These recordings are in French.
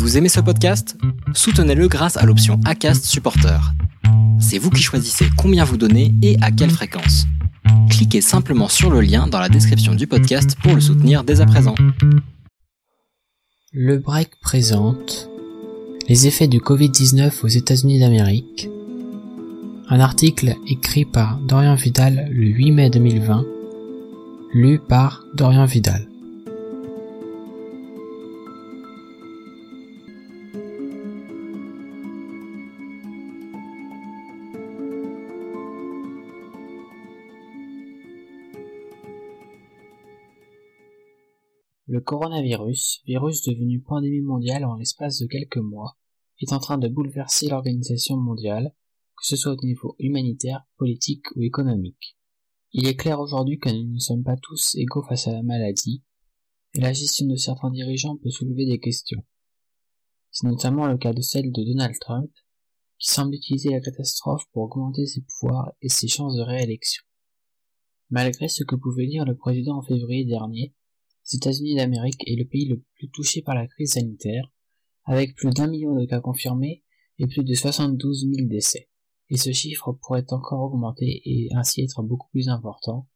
Vous aimez ce podcast? Soutenez-le grâce à l'option ACAST Supporter. C'est vous qui choisissez combien vous donnez et à quelle fréquence. Cliquez simplement sur le lien dans la description du podcast pour le soutenir dès à présent. Le break présente les effets du Covid-19 aux États-Unis d'Amérique. Un article écrit par Dorian Vidal le 8 mai 2020, lu par Dorian Vidal. Le coronavirus, virus devenu pandémie mondiale en l'espace de quelques mois, est en train de bouleverser l'organisation mondiale, que ce soit au niveau humanitaire, politique ou économique. Il est clair aujourd'hui que nous ne sommes pas tous égaux face à la maladie, et la gestion de certains dirigeants peut soulever des questions. C'est notamment le cas de celle de Donald Trump, qui semble utiliser la catastrophe pour augmenter ses pouvoirs et ses chances de réélection. Malgré ce que pouvait dire le président en février dernier, États-Unis d'Amérique est le pays le plus touché par la crise sanitaire, avec plus d'un million de cas confirmés et plus de 72 000 décès. Et ce chiffre pourrait encore augmenter et ainsi être beaucoup plus important,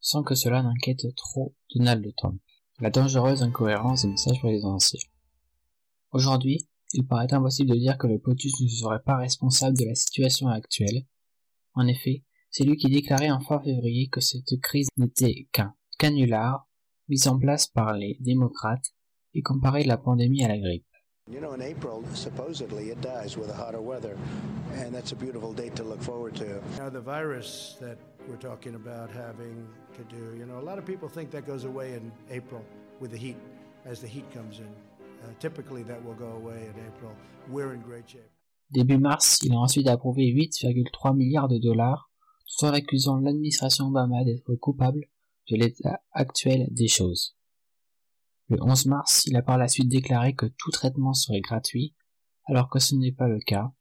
sans que cela n'inquiète trop Donald Trump. La dangereuse incohérence des messages présidentiels. Aujourd'hui, il paraît impossible de dire que le POTUS ne serait pas responsable de la situation actuelle. En effet, c'est lui qui déclarait en fin février que cette crise n'était qu'un canular mise en place par les démocrates et comparer la pandémie à la grippe. You know, in April, supposedly it dies with the hotter weather, and that's a beautiful date to look forward to. Now, the virus that we're talking about having to do, you know, a lot of people think that goes away in April with the heat, as the heat comes in. Uh, typically, that will go away in April. We're in great shape. Début mars, il a ensuite approuvé 8,3 milliards de dollars, tout en accusant l'administration Obama d'être coupable de l'état actuel des choses. Le 11 mars, il a par la suite déclaré que tout traitement serait gratuit, alors que ce n'est pas le cas.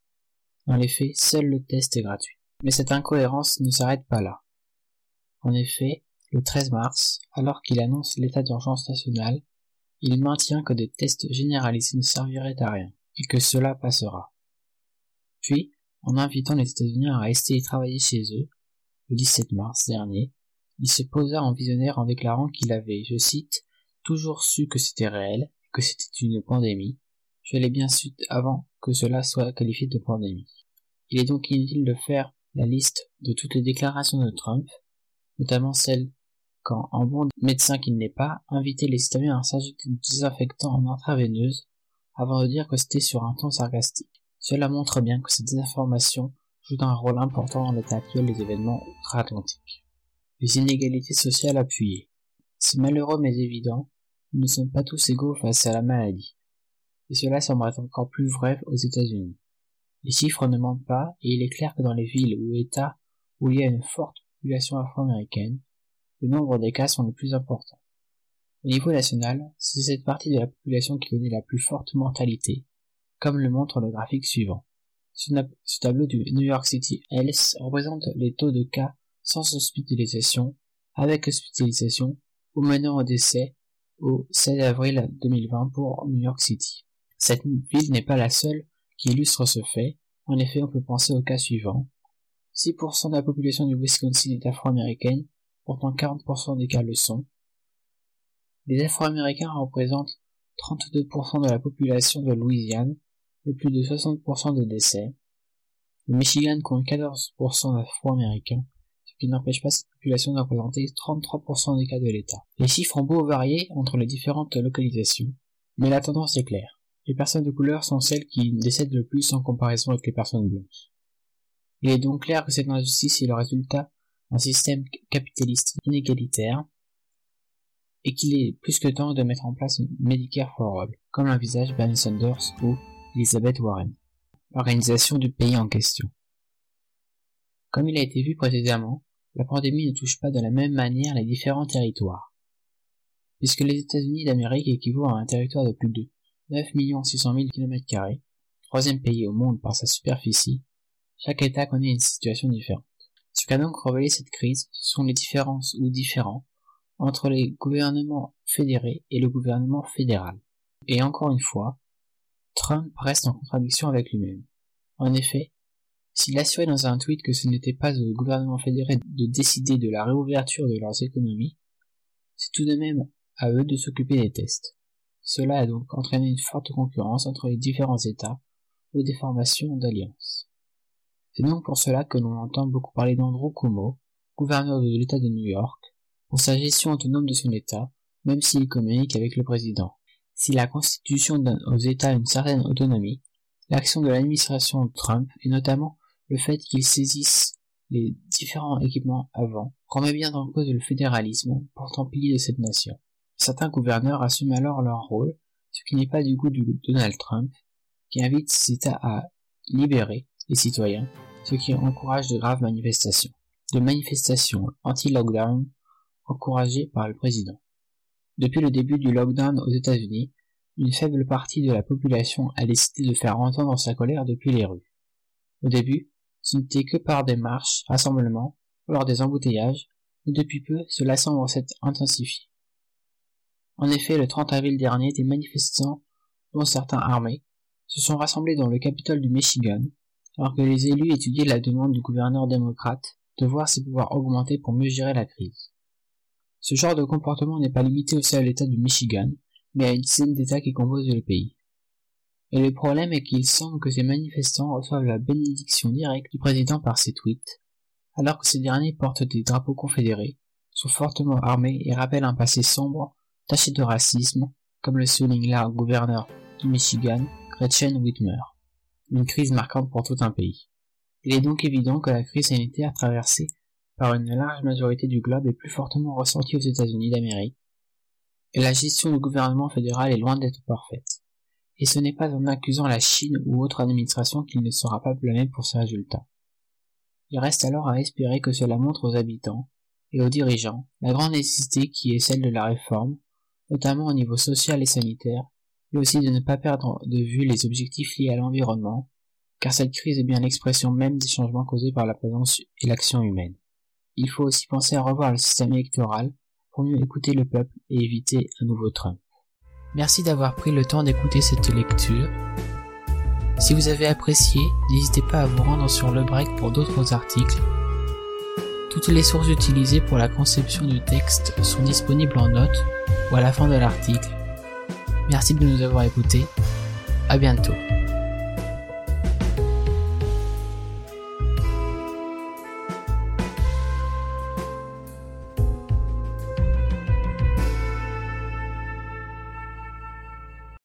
Dans les faits, seul le test est gratuit. Mais cette incohérence ne s'arrête pas là. En effet, le 13 mars, alors qu'il annonce l'état d'urgence nationale, il maintient que des tests généralisés ne serviraient à rien, et que cela passera. Puis, en invitant les États-Unis à rester et travailler chez eux, le 17 mars dernier, il se posa en visionnaire en déclarant qu'il avait, je cite, toujours su que c'était réel, que c'était une pandémie. Je l'ai bien su avant que cela soit qualifié de pandémie. Il est donc inutile de faire la liste de toutes les déclarations de Trump, notamment celles quand, en bon médecin qu'il n'est pas, invitait les citoyens à s'ajouter du désinfectant en intraveineuse avant de dire que c'était sur un ton sarcastique. Cela montre bien que cette désinformation joue un rôle important dans l'état actuel des événements outre-Atlantiques les inégalités sociales appuyées. C'est malheureux mais évident, nous ne sommes pas tous égaux face à la maladie. Et cela semble être encore plus vrai aux États-Unis. Les chiffres ne mentent pas, et il est clair que dans les villes ou États où il y a une forte population afro-américaine, le nombre des cas sont les plus importants. Au niveau national, c'est cette partie de la population qui connaît la plus forte mortalité, comme le montre le graphique suivant. Ce, tableau du New York City Health représente les taux de cas sans hospitalisation, avec hospitalisation, ou menant au décès au 16 avril 2020 pour New York City. Cette ville n'est pas la seule qui illustre ce fait. En effet, on peut penser au cas suivant. 6% de la population du Wisconsin est afro-américaine, pourtant 40% des cas le sont. Les Afro-Américains représentent 32% de la population de Louisiane et plus de 60% des décès. Le Michigan compte 14% d'Afro-Américains qui n'empêche pas cette population de représenter 33% des cas de l'État. Les chiffres ont beau varier entre les différentes localisations, mais la tendance est claire. Les personnes de couleur sont celles qui décèdent le plus en comparaison avec les personnes blanches. Il est donc clair que cette injustice est le résultat d'un système capitaliste inégalitaire et qu'il est plus que temps de mettre en place une Medicare for All, comme l'envisage Bernie Sanders ou Elizabeth Warren. L'organisation du pays en question. Comme il a été vu précédemment, la pandémie ne touche pas de la même manière les différents territoires. Puisque les États-Unis d'Amérique équivaut à un territoire de plus de 9 600 000 km, troisième pays au monde par sa superficie, chaque État connaît une situation différente. Ce qu'a donc révélé cette crise, ce sont les différences ou différents entre les gouvernements fédérés et le gouvernement fédéral. Et encore une fois, Trump reste en contradiction avec lui-même. En effet, s'il assurait dans un tweet que ce n'était pas au gouvernement fédéral de décider de la réouverture de leurs économies, c'est tout de même à eux de s'occuper des tests. Cela a donc entraîné une forte concurrence entre les différents États ou des formations d'alliances. C'est donc pour cela que l'on entend beaucoup parler d'Andrew Cuomo, gouverneur de l'État de New York, pour sa gestion autonome de son État, même s'il communique avec le président. Si la Constitution donne aux États une certaine autonomie, l'action de l'administration Trump, et notamment le fait qu'ils saisissent les différents équipements avant, remet bien en cause le fédéralisme, pourtant pilier de cette nation. Certains gouverneurs assument alors leur rôle, ce qui n'est pas du goût de Donald Trump, qui invite ces États à libérer les citoyens, ce qui encourage de graves manifestations. De manifestations anti-lockdown encouragées par le président. Depuis le début du lockdown aux États-Unis, une faible partie de la population a décidé de faire entendre sa colère depuis les rues. Au début, ce n'était que par des marches, rassemblements, lors des embouteillages, mais depuis peu, cela semble s'être intensifié. En effet, le 30 avril dernier, des manifestants, dont certains armés, se sont rassemblés dans le Capitole du Michigan, alors que les élus étudiaient la demande du gouverneur démocrate de voir ses pouvoirs augmenter pour mieux gérer la crise. Ce genre de comportement n'est pas limité au seul État du Michigan, mais à une dizaine d'États qui composent le pays. Et le problème est qu'il semble que ces manifestants reçoivent la bénédiction directe du président par ses tweets, alors que ces derniers portent des drapeaux confédérés, sont fortement armés et rappellent un passé sombre, taché de racisme, comme le souligne là gouverneur du Michigan, Gretchen Whitmer. Une crise marquante pour tout un pays. Il est donc évident que la crise sanitaire traversée par une large majorité du globe est plus fortement ressentie aux États-Unis d'Amérique, et la gestion du gouvernement fédéral est loin d'être parfaite. Et ce n'est pas en accusant la Chine ou autre administration qu'il ne sera pas blâmé pour ces résultats. Il reste alors à espérer que cela montre aux habitants et aux dirigeants la grande nécessité qui est celle de la réforme, notamment au niveau social et sanitaire, mais aussi de ne pas perdre de vue les objectifs liés à l'environnement, car cette crise est bien l'expression même des changements causés par la présence et l'action humaine il faut aussi penser à revoir le système électoral pour mieux écouter le peuple et éviter un nouveau Trump. Merci d'avoir pris le temps d'écouter cette lecture. Si vous avez apprécié, n'hésitez pas à vous rendre sur le break pour d'autres articles. Toutes les sources utilisées pour la conception du texte sont disponibles en notes ou à la fin de l'article. Merci de nous avoir écoutés. À bientôt.